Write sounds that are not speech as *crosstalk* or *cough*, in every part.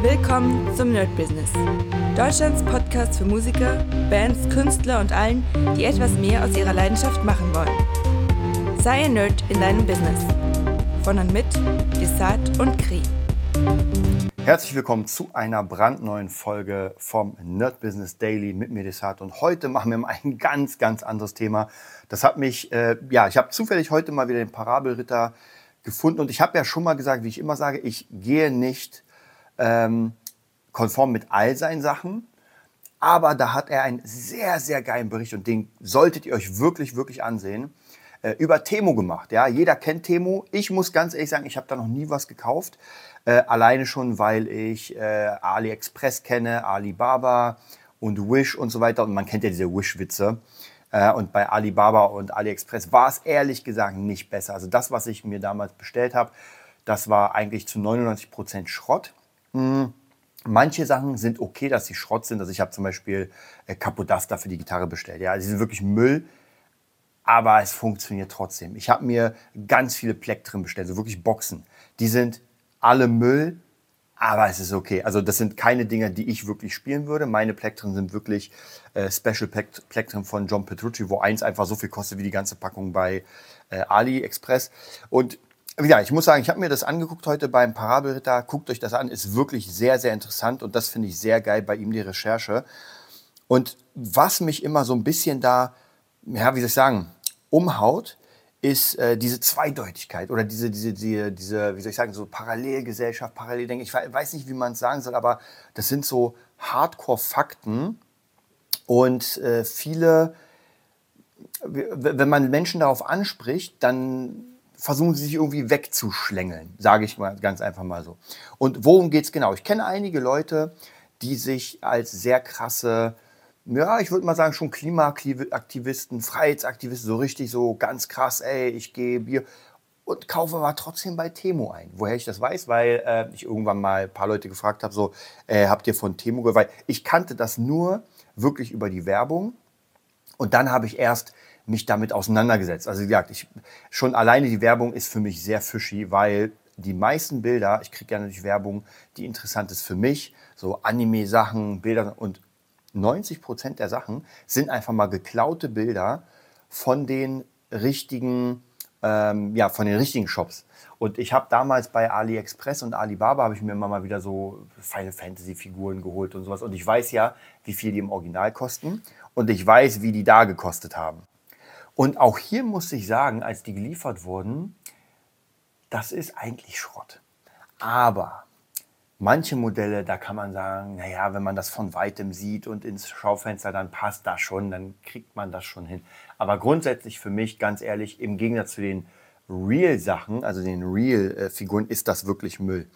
Willkommen zum Nerd Business. Deutschlands Podcast für Musiker, Bands, Künstler und allen, die etwas mehr aus ihrer Leidenschaft machen wollen. Sei ein Nerd in deinem Business. Von und mit Desart und Kri. Herzlich willkommen zu einer brandneuen Folge vom Nerd Business Daily mit mir Desart. Und heute machen wir mal ein ganz, ganz anderes Thema. Das hat mich, äh, ja, ich habe zufällig heute mal wieder den Parabelritter gefunden. Und ich habe ja schon mal gesagt, wie ich immer sage, ich gehe nicht ähm, konform mit all seinen Sachen. Aber da hat er einen sehr, sehr geilen Bericht und den solltet ihr euch wirklich, wirklich ansehen. Äh, über Temo gemacht. Ja, jeder kennt Temo. Ich muss ganz ehrlich sagen, ich habe da noch nie was gekauft. Äh, alleine schon, weil ich äh, AliExpress kenne, Alibaba und Wish und so weiter. Und man kennt ja diese Wish-Witze. Äh, und bei Alibaba und AliExpress war es ehrlich gesagt nicht besser. Also das, was ich mir damals bestellt habe, das war eigentlich zu 99 Prozent Schrott. Hm. Manche Sachen sind okay, dass sie Schrott sind. Also ich habe zum Beispiel äh, Capodaster für die Gitarre bestellt. Ja, sie sind wirklich Müll, aber es funktioniert trotzdem. Ich habe mir ganz viele Plektren bestellt, so wirklich Boxen. Die sind alle Müll, aber es ist okay. Also das sind keine Dinge, die ich wirklich spielen würde. Meine Plektren sind wirklich äh, Special Plektren von John Petrucci, wo eins einfach so viel kostet wie die ganze Packung bei äh, AliExpress. Und ja, ich muss sagen, ich habe mir das angeguckt heute beim Parabelritter. Guckt euch das an, ist wirklich sehr, sehr interessant und das finde ich sehr geil bei ihm, die Recherche. Und was mich immer so ein bisschen da, ja, wie soll ich sagen, umhaut, ist äh, diese Zweideutigkeit oder diese, diese, diese, diese, wie soll ich sagen, so Parallelgesellschaft, Paralleldenken. Ich weiß nicht, wie man es sagen soll, aber das sind so Hardcore-Fakten und äh, viele, wenn man Menschen darauf anspricht, dann versuchen sie sich irgendwie wegzuschlängeln, sage ich mal ganz einfach mal so. Und worum geht es genau? Ich kenne einige Leute, die sich als sehr krasse, ja, ich würde mal sagen, schon Klimaaktivisten, Freiheitsaktivisten, so richtig so ganz krass, ey, ich gehe Bier und kaufe aber trotzdem bei Temo ein. Woher ich das weiß, weil äh, ich irgendwann mal ein paar Leute gefragt habe, so, äh, habt ihr von Temo gehört? Weil ich kannte das nur wirklich über die Werbung und dann habe ich erst mich damit auseinandergesetzt. Also wie gesagt, ich, schon alleine die Werbung ist für mich sehr fishy, weil die meisten Bilder, ich kriege ja natürlich Werbung, die interessant ist für mich, so Anime-Sachen, Bilder und 90 Prozent der Sachen sind einfach mal geklaute Bilder von den richtigen, ähm, ja, von den richtigen Shops. Und ich habe damals bei AliExpress und Alibaba habe ich mir immer mal wieder so Final Fantasy Figuren geholt und sowas. Und ich weiß ja, wie viel die im Original kosten. Und ich weiß, wie die da gekostet haben. Und auch hier muss ich sagen, als die geliefert wurden, das ist eigentlich Schrott. Aber manche Modelle, da kann man sagen, naja, wenn man das von weitem sieht und ins Schaufenster, dann passt das schon, dann kriegt man das schon hin. Aber grundsätzlich für mich, ganz ehrlich, im Gegensatz zu den Real-Sachen, also den Real-Figuren, ist das wirklich Müll.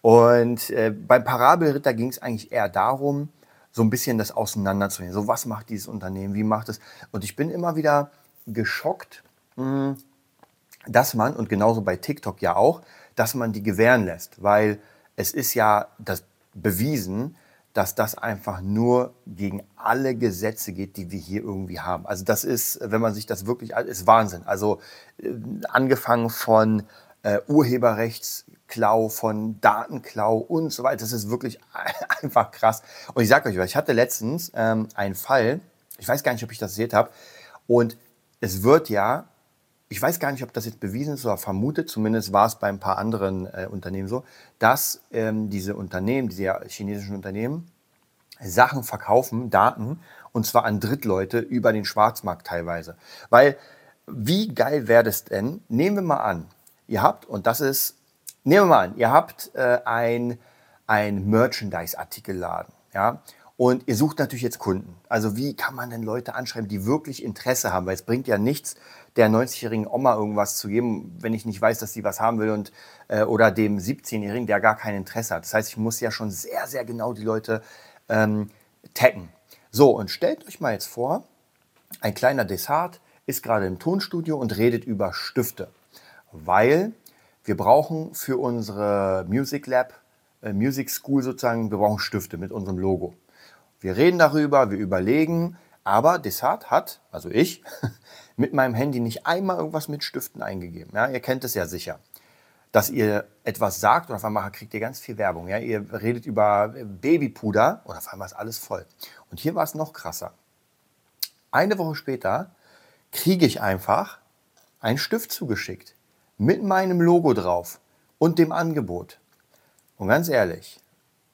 Und äh, beim Parabelritter ging es eigentlich eher darum, so ein bisschen das auseinanderzunehmen. So, was macht dieses Unternehmen? Wie macht es? Und ich bin immer wieder geschockt, hm, dass man, und genauso bei TikTok ja auch, dass man die gewähren lässt, weil es ist ja das bewiesen, dass das einfach nur gegen alle Gesetze geht, die wir hier irgendwie haben. Also das ist, wenn man sich das wirklich, ist Wahnsinn. Also äh, angefangen von äh, Urheberrechtsklau, von Datenklau und so weiter. Das ist wirklich *laughs* einfach krass. Und ich sage euch was, ich hatte letztens ähm, einen Fall, ich weiß gar nicht, ob ich das gesehen habe, und es wird ja, ich weiß gar nicht, ob das jetzt bewiesen ist oder vermutet, zumindest war es bei ein paar anderen äh, Unternehmen so, dass ähm, diese Unternehmen, diese chinesischen Unternehmen, Sachen verkaufen, Daten, und zwar an Drittleute über den Schwarzmarkt teilweise. Weil, wie geil wäre das denn? Nehmen wir mal an, ihr habt, und das ist, nehmen wir mal an, ihr habt äh, ein, ein Merchandise-Artikelladen, ja, und ihr sucht natürlich jetzt Kunden. Also wie kann man denn Leute anschreiben, die wirklich Interesse haben? Weil es bringt ja nichts, der 90-jährigen Oma irgendwas zu geben, wenn ich nicht weiß, dass sie was haben will und äh, oder dem 17-jährigen, der gar kein Interesse hat. Das heißt, ich muss ja schon sehr, sehr genau die Leute ähm, taggen. So, und stellt euch mal jetzt vor, ein kleiner Desart ist gerade im Tonstudio und redet über Stifte, weil wir brauchen für unsere Music Lab, äh, Music School sozusagen, wir brauchen Stifte mit unserem Logo. Wir reden darüber, wir überlegen, aber Desart hat, also ich, *laughs* mit meinem Handy nicht einmal irgendwas mit Stiften eingegeben. Ja, ihr kennt es ja sicher. dass ihr etwas sagt und auf einmal kriegt ihr ganz viel Werbung. Ja? Ihr redet über Babypuder und auf einmal ist alles voll. Und hier war es noch krasser. Eine Woche später kriege ich einfach einen Stift zugeschickt mit meinem Logo drauf und dem Angebot. Und ganz ehrlich,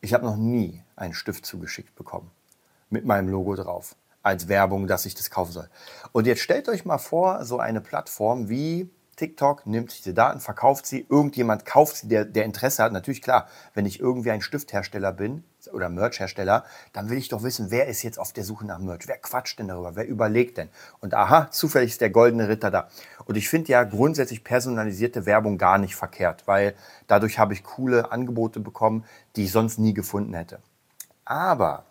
ich habe noch nie einen Stift zugeschickt bekommen mit meinem Logo drauf als Werbung, dass ich das kaufen soll. Und jetzt stellt euch mal vor, so eine Plattform wie TikTok nimmt diese Daten, verkauft sie, irgendjemand kauft sie, der, der Interesse hat. Natürlich klar, wenn ich irgendwie ein Stifthersteller bin oder Merchhersteller, dann will ich doch wissen, wer ist jetzt auf der Suche nach Merch? Wer quatscht denn darüber? Wer überlegt denn? Und aha, zufällig ist der goldene Ritter da. Und ich finde ja grundsätzlich personalisierte Werbung gar nicht verkehrt, weil dadurch habe ich coole Angebote bekommen, die ich sonst nie gefunden hätte. Aber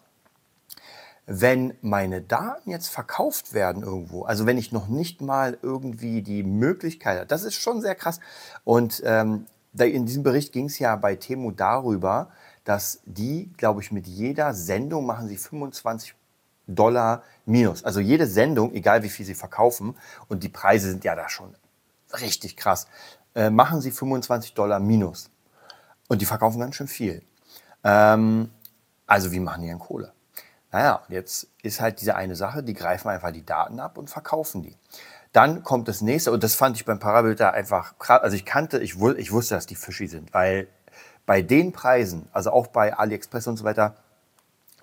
wenn meine Daten jetzt verkauft werden irgendwo, also wenn ich noch nicht mal irgendwie die Möglichkeit habe, das ist schon sehr krass. Und ähm, in diesem Bericht ging es ja bei Temu darüber, dass die, glaube ich, mit jeder Sendung machen sie 25 Dollar minus. Also jede Sendung, egal wie viel sie verkaufen, und die Preise sind ja da schon richtig krass, äh, machen sie 25 Dollar minus. Und die verkaufen ganz schön viel. Ähm, also wie machen die denn Kohle? Naja, jetzt ist halt diese eine Sache, die greifen einfach die Daten ab und verkaufen die. Dann kommt das nächste, und das fand ich beim Parabilder einfach krass. Also ich kannte, ich, ich wusste, dass die Fischi sind, weil bei den Preisen, also auch bei AliExpress und so weiter,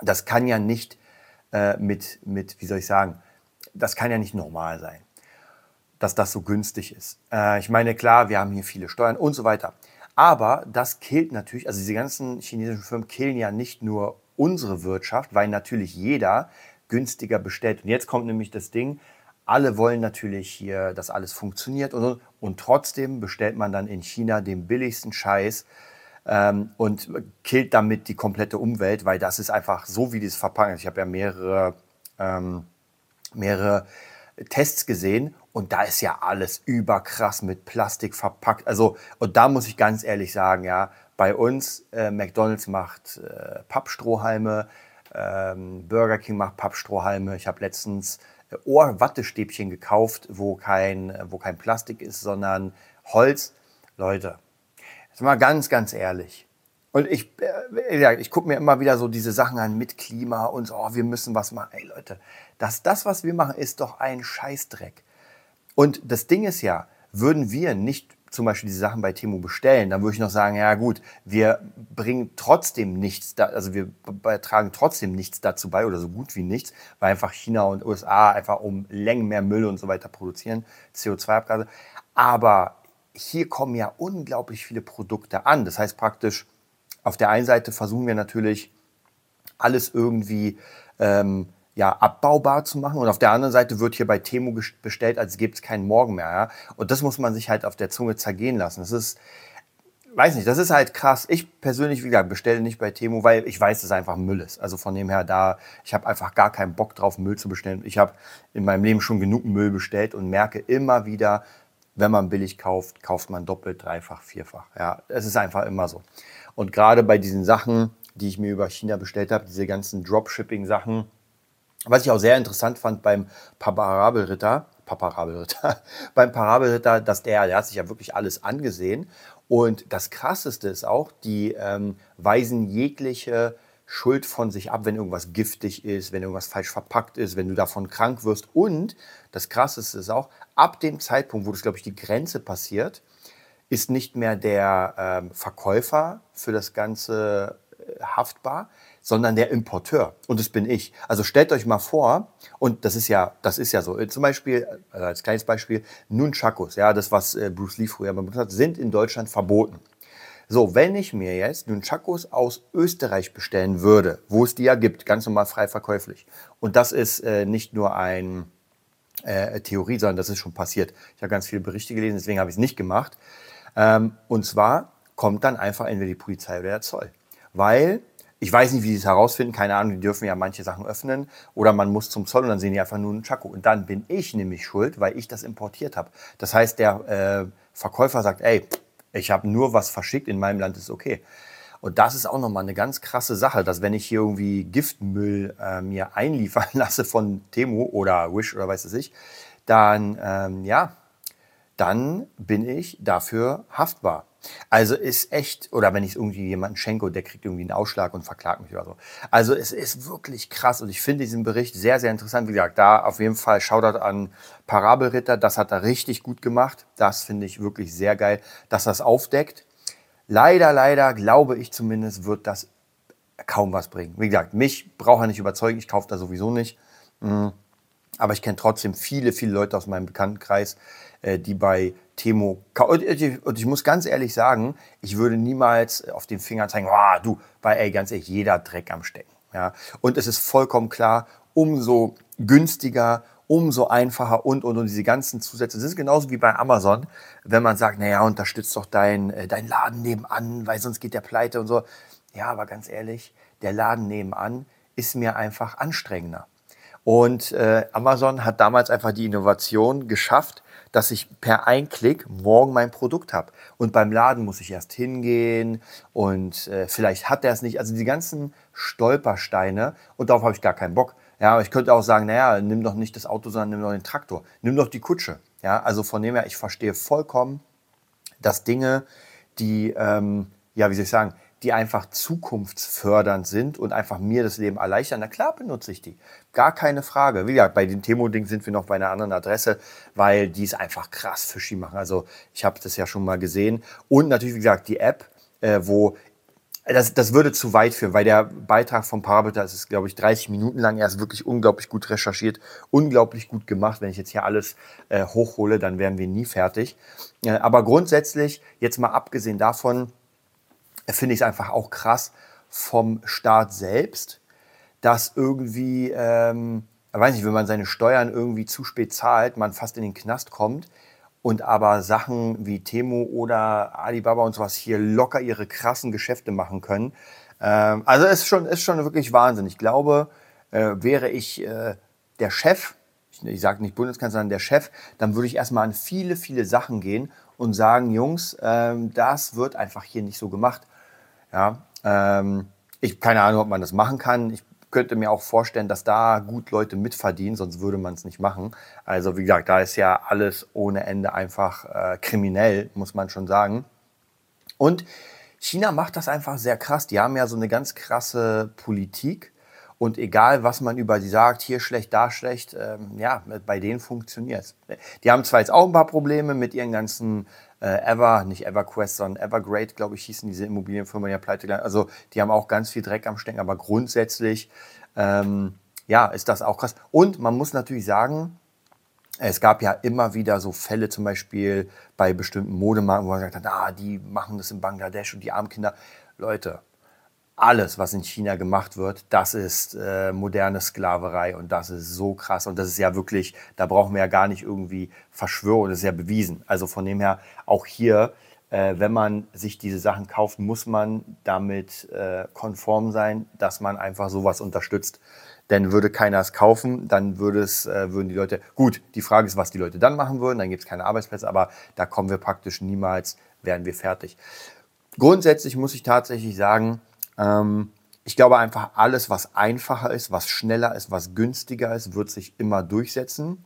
das kann ja nicht äh, mit, mit, wie soll ich sagen, das kann ja nicht normal sein, dass das so günstig ist. Äh, ich meine, klar, wir haben hier viele Steuern und so weiter. Aber das killt natürlich, also diese ganzen chinesischen Firmen killen ja nicht nur unsere Wirtschaft, weil natürlich jeder günstiger bestellt. Und jetzt kommt nämlich das Ding, alle wollen natürlich hier, dass alles funktioniert und, und trotzdem bestellt man dann in China den billigsten Scheiß ähm, und killt damit die komplette Umwelt, weil das ist einfach so, wie die es verpacken. Ich habe ja mehrere, ähm, mehrere Tests gesehen und da ist ja alles überkrass mit Plastik verpackt. Also, und da muss ich ganz ehrlich sagen, ja, bei uns, äh, McDonalds macht äh, Pappstrohhalme, ähm, Burger King macht Pappstrohhalme. Ich habe letztens äh, Ohrwattestäbchen gekauft, wo kein, wo kein Plastik ist, sondern Holz. Leute, jetzt mal ganz, ganz ehrlich. Und ich, äh, ich gucke mir immer wieder so diese Sachen an mit Klima und so, oh, wir müssen was machen. Ey Leute, das, das, was wir machen, ist doch ein Scheißdreck. Und das Ding ist ja, würden wir nicht zum Beispiel diese Sachen bei Temu bestellen, dann würde ich noch sagen, ja gut, wir bringen trotzdem nichts, da, also wir tragen trotzdem nichts dazu bei oder so gut wie nichts, weil einfach China und USA einfach um Längen mehr Müll und so weiter produzieren, CO2-Abgase. Aber hier kommen ja unglaublich viele Produkte an. Das heißt praktisch, auf der einen Seite versuchen wir natürlich alles irgendwie ähm, ja, abbaubar zu machen. Und auf der anderen Seite wird hier bei Temu bestellt, als gäbe es keinen Morgen mehr. Ja? Und das muss man sich halt auf der Zunge zergehen lassen. Das ist, weiß nicht, das ist halt krass. Ich persönlich, wie gesagt, bestelle nicht bei Temu, weil ich weiß, dass es einfach Müll ist. Also von dem her, da, ich habe einfach gar keinen Bock drauf, Müll zu bestellen. Ich habe in meinem Leben schon genug Müll bestellt und merke immer wieder, wenn man billig kauft, kauft man doppelt, dreifach, vierfach. Ja, es ist einfach immer so. Und gerade bei diesen Sachen, die ich mir über China bestellt habe, diese ganzen Dropshipping-Sachen, was ich auch sehr interessant fand beim Parabelritter, Parabelritter, *laughs* beim Parabelritter, dass der, der hat sich ja wirklich alles angesehen. Und das Krasseste ist auch, die ähm, weisen jegliche Schuld von sich ab, wenn irgendwas giftig ist, wenn irgendwas falsch verpackt ist, wenn du davon krank wirst. Und das Krasseste ist auch, ab dem Zeitpunkt, wo das, glaube ich, die Grenze passiert, ist nicht mehr der ähm, Verkäufer für das Ganze haftbar, sondern der Importeur. Und das bin ich. Also stellt euch mal vor, und das ist ja, das ist ja so. Zum Beispiel, also als kleines Beispiel, Nunchakus, ja, das, was äh, Bruce Lee früher benutzt hat, sind in Deutschland verboten. So, wenn ich mir jetzt Nunchakus aus Österreich bestellen würde, wo es die ja gibt, ganz normal frei verkäuflich, und das ist äh, nicht nur ein äh, Theorie, sondern das ist schon passiert. Ich habe ganz viele Berichte gelesen, deswegen habe ich es nicht gemacht. Ähm, und zwar kommt dann einfach entweder die Polizei oder der Zoll. Weil ich weiß nicht, wie sie es herausfinden, keine Ahnung, die dürfen ja manche Sachen öffnen. Oder man muss zum Zoll und dann sehen die einfach nur einen Chaco. Und dann bin ich nämlich schuld, weil ich das importiert habe. Das heißt, der äh, Verkäufer sagt, ey, ich habe nur was verschickt, in meinem Land ist okay. Und das ist auch nochmal eine ganz krasse Sache, dass wenn ich hier irgendwie Giftmüll äh, mir einliefern *laughs* lasse von Temu oder Wish oder weiß es ich, dann, ähm, ja, dann bin ich dafür haftbar. Also ist echt, oder wenn ich es irgendwie jemandem schenke und der kriegt irgendwie einen Ausschlag und verklagt mich oder so. Also es ist wirklich krass und ich finde diesen Bericht sehr, sehr interessant. Wie gesagt, da auf jeden Fall Shoutout an Parabelritter, das hat er richtig gut gemacht. Das finde ich wirklich sehr geil, dass das aufdeckt. Leider, leider, glaube ich zumindest, wird das kaum was bringen. Wie gesagt, mich braucht er nicht überzeugen, ich kaufe da sowieso nicht. Mhm. Aber ich kenne trotzdem viele, viele Leute aus meinem Bekanntenkreis, äh, die bei Temo. Und ich muss ganz ehrlich sagen, ich würde niemals auf den Finger zeigen, oh, du, weil ey, ganz ehrlich, jeder Dreck am Stecken. Ja? Und es ist vollkommen klar, umso günstiger, umso einfacher und, und, und diese ganzen Zusätze. Das ist genauso wie bei Amazon, wenn man sagt, naja, unterstützt doch dein, äh, dein Laden nebenan, weil sonst geht der pleite und so. Ja, aber ganz ehrlich, der Laden nebenan ist mir einfach anstrengender. Und äh, Amazon hat damals einfach die Innovation geschafft, dass ich per Einklick morgen mein Produkt habe. Und beim Laden muss ich erst hingehen und äh, vielleicht hat er es nicht. Also die ganzen Stolpersteine und darauf habe ich gar keinen Bock. Ja, ich könnte auch sagen, naja, nimm doch nicht das Auto, sondern nimm doch den Traktor. Nimm doch die Kutsche. Ja, also von dem her, ich verstehe vollkommen, dass Dinge, die, ähm, ja, wie soll ich sagen, die einfach zukunftsfördernd sind und einfach mir das Leben erleichtern, na klar benutze ich die. Gar keine Frage. Wie gesagt, bei den Temo-Ding sind wir noch bei einer anderen Adresse, weil die ist einfach krass fishy machen. Also ich habe das ja schon mal gesehen. Und natürlich, wie gesagt, die App, äh, wo das, das würde zu weit führen, weil der Beitrag vom Parameter, das ist, glaube ich, 30 Minuten lang. Er ist wirklich unglaublich gut recherchiert, unglaublich gut gemacht. Wenn ich jetzt hier alles äh, hochhole, dann wären wir nie fertig. Äh, aber grundsätzlich, jetzt mal abgesehen davon, finde ich es einfach auch krass vom Staat selbst, dass irgendwie, ähm, weiß nicht, wenn man seine Steuern irgendwie zu spät zahlt, man fast in den Knast kommt und aber Sachen wie Temo oder Alibaba und sowas hier locker ihre krassen Geschäfte machen können. Ähm, also ist schon, ist schon wirklich Wahnsinn. Ich glaube, äh, wäre ich äh, der Chef, ich, ich sage nicht Bundeskanzler, sondern der Chef, dann würde ich erstmal an viele, viele Sachen gehen und sagen, Jungs, ähm, das wird einfach hier nicht so gemacht. Ja, ähm, ich keine Ahnung, ob man das machen kann. Ich könnte mir auch vorstellen, dass da gut Leute mitverdienen, sonst würde man es nicht machen. Also wie gesagt, da ist ja alles ohne Ende einfach äh, kriminell, muss man schon sagen. Und China macht das einfach sehr krass. Die haben ja so eine ganz krasse Politik. Und egal, was man über sie sagt, hier schlecht, da schlecht, ähm, ja, bei denen funktioniert es. Die haben zwar jetzt auch ein paar Probleme mit ihren ganzen äh, Ever, nicht EverQuest, sondern Evergrade, glaube ich, hießen diese Immobilienfirma ja pleite gegangen. Also die haben auch ganz viel Dreck am Stecken, aber grundsätzlich, ähm, ja, ist das auch krass. Und man muss natürlich sagen, es gab ja immer wieder so Fälle, zum Beispiel bei bestimmten Modemarken, wo man sagt, ah, die machen das in Bangladesch und die armen Kinder. Leute, alles, was in China gemacht wird, das ist äh, moderne Sklaverei und das ist so krass. Und das ist ja wirklich, da brauchen wir ja gar nicht irgendwie Verschwörung, das ist ja bewiesen. Also von dem her, auch hier, äh, wenn man sich diese Sachen kauft, muss man damit äh, konform sein, dass man einfach sowas unterstützt. Denn würde keiner es kaufen, dann würde es, äh, würden die Leute, gut, die Frage ist, was die Leute dann machen würden, dann gibt es keine Arbeitsplätze, aber da kommen wir praktisch niemals, werden wir fertig. Grundsätzlich muss ich tatsächlich sagen, ähm, ich glaube einfach, alles, was einfacher ist, was schneller ist, was günstiger ist, wird sich immer durchsetzen.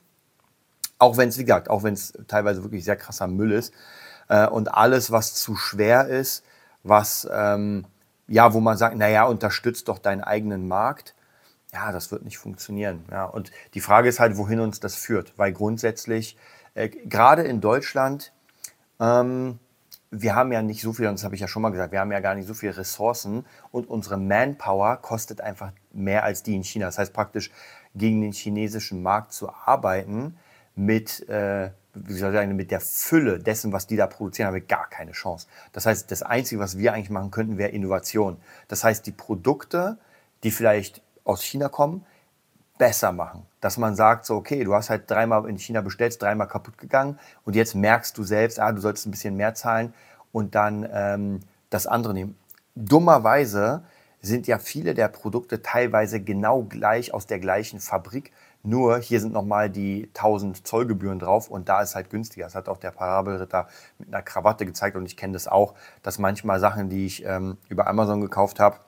Auch wenn es, wie gesagt, auch wenn es teilweise wirklich sehr krasser Müll ist. Äh, und alles, was zu schwer ist, was, ähm, ja, wo man sagt, naja, unterstützt doch deinen eigenen Markt. Ja, das wird nicht funktionieren. Ja. Und die Frage ist halt, wohin uns das führt. Weil grundsätzlich, äh, gerade in Deutschland, ähm, wir haben ja nicht so viel, und das habe ich ja schon mal gesagt, wir haben ja gar nicht so viele Ressourcen und unsere Manpower kostet einfach mehr als die in China. Das heißt praktisch gegen den chinesischen Markt zu arbeiten mit, äh, wie soll ich sagen, mit der Fülle dessen, was die da produzieren, haben wir gar keine Chance. Das heißt, das Einzige, was wir eigentlich machen könnten, wäre Innovation. Das heißt, die Produkte, die vielleicht aus China kommen, besser machen. Dass man sagt, so, okay, du hast halt dreimal in China bestellt, dreimal kaputt gegangen und jetzt merkst du selbst, ah, du solltest ein bisschen mehr zahlen und dann ähm, das andere nehmen. Dummerweise sind ja viele der Produkte teilweise genau gleich aus der gleichen Fabrik. Nur hier sind nochmal die 1000 Zollgebühren drauf und da ist halt günstiger. Das hat auch der Parabelritter mit einer Krawatte gezeigt und ich kenne das auch, dass manchmal Sachen, die ich ähm, über Amazon gekauft habe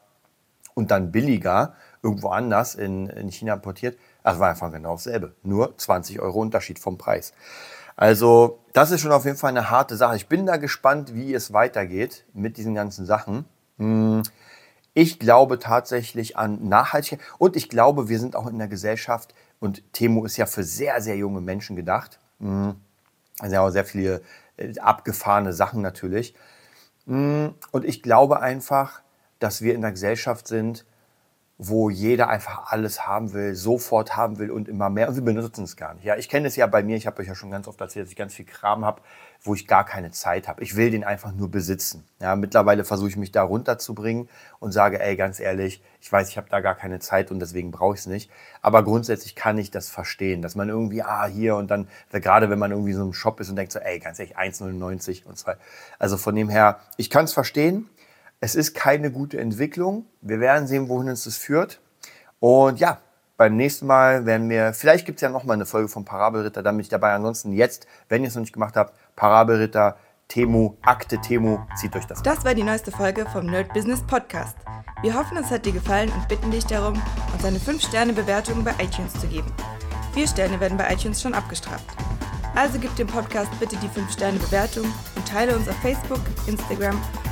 und dann billiger irgendwo anders in, in China importiert. Das war einfach genau dasselbe. Nur 20 Euro Unterschied vom Preis. Also das ist schon auf jeden Fall eine harte Sache. Ich bin da gespannt, wie es weitergeht mit diesen ganzen Sachen. Hm, ich glaube tatsächlich an Nachhaltigkeit und ich glaube, wir sind auch in der Gesellschaft und Temo ist ja für sehr, sehr junge Menschen gedacht. Also sehr viele äh, abgefahrene Sachen natürlich. Hm, und ich glaube einfach, dass wir in der Gesellschaft sind, wo jeder einfach alles haben will, sofort haben will und immer mehr. Und wir benutzen es gar nicht. Ja, ich kenne es ja bei mir, ich habe euch ja schon ganz oft erzählt, dass ich ganz viel Kram habe, wo ich gar keine Zeit habe. Ich will den einfach nur besitzen. Ja, mittlerweile versuche ich mich da runterzubringen und sage, ey, ganz ehrlich, ich weiß, ich habe da gar keine Zeit und deswegen brauche ich es nicht. Aber grundsätzlich kann ich das verstehen, dass man irgendwie, ah, hier und dann, gerade wenn man irgendwie so im Shop ist und denkt so, ey, ganz ehrlich, 1,99 und zwei. Also von dem her, ich kann es verstehen. Es ist keine gute Entwicklung. Wir werden sehen, wohin uns das führt. Und ja, beim nächsten Mal werden wir, vielleicht gibt es ja nochmal eine Folge vom Parabelritter, damit ich dabei. Ansonsten jetzt, wenn ihr es noch nicht gemacht habt, Parabelritter, Temu, Akte Temu, zieht euch das. Das war die neueste Folge vom Nerd Business Podcast. Wir hoffen, es hat dir gefallen und bitten dich darum, uns eine 5-Sterne-Bewertung bei iTunes zu geben. Vier Sterne werden bei iTunes schon abgestraft. Also gib dem Podcast bitte die 5-Sterne-Bewertung und teile uns auf Facebook, Instagram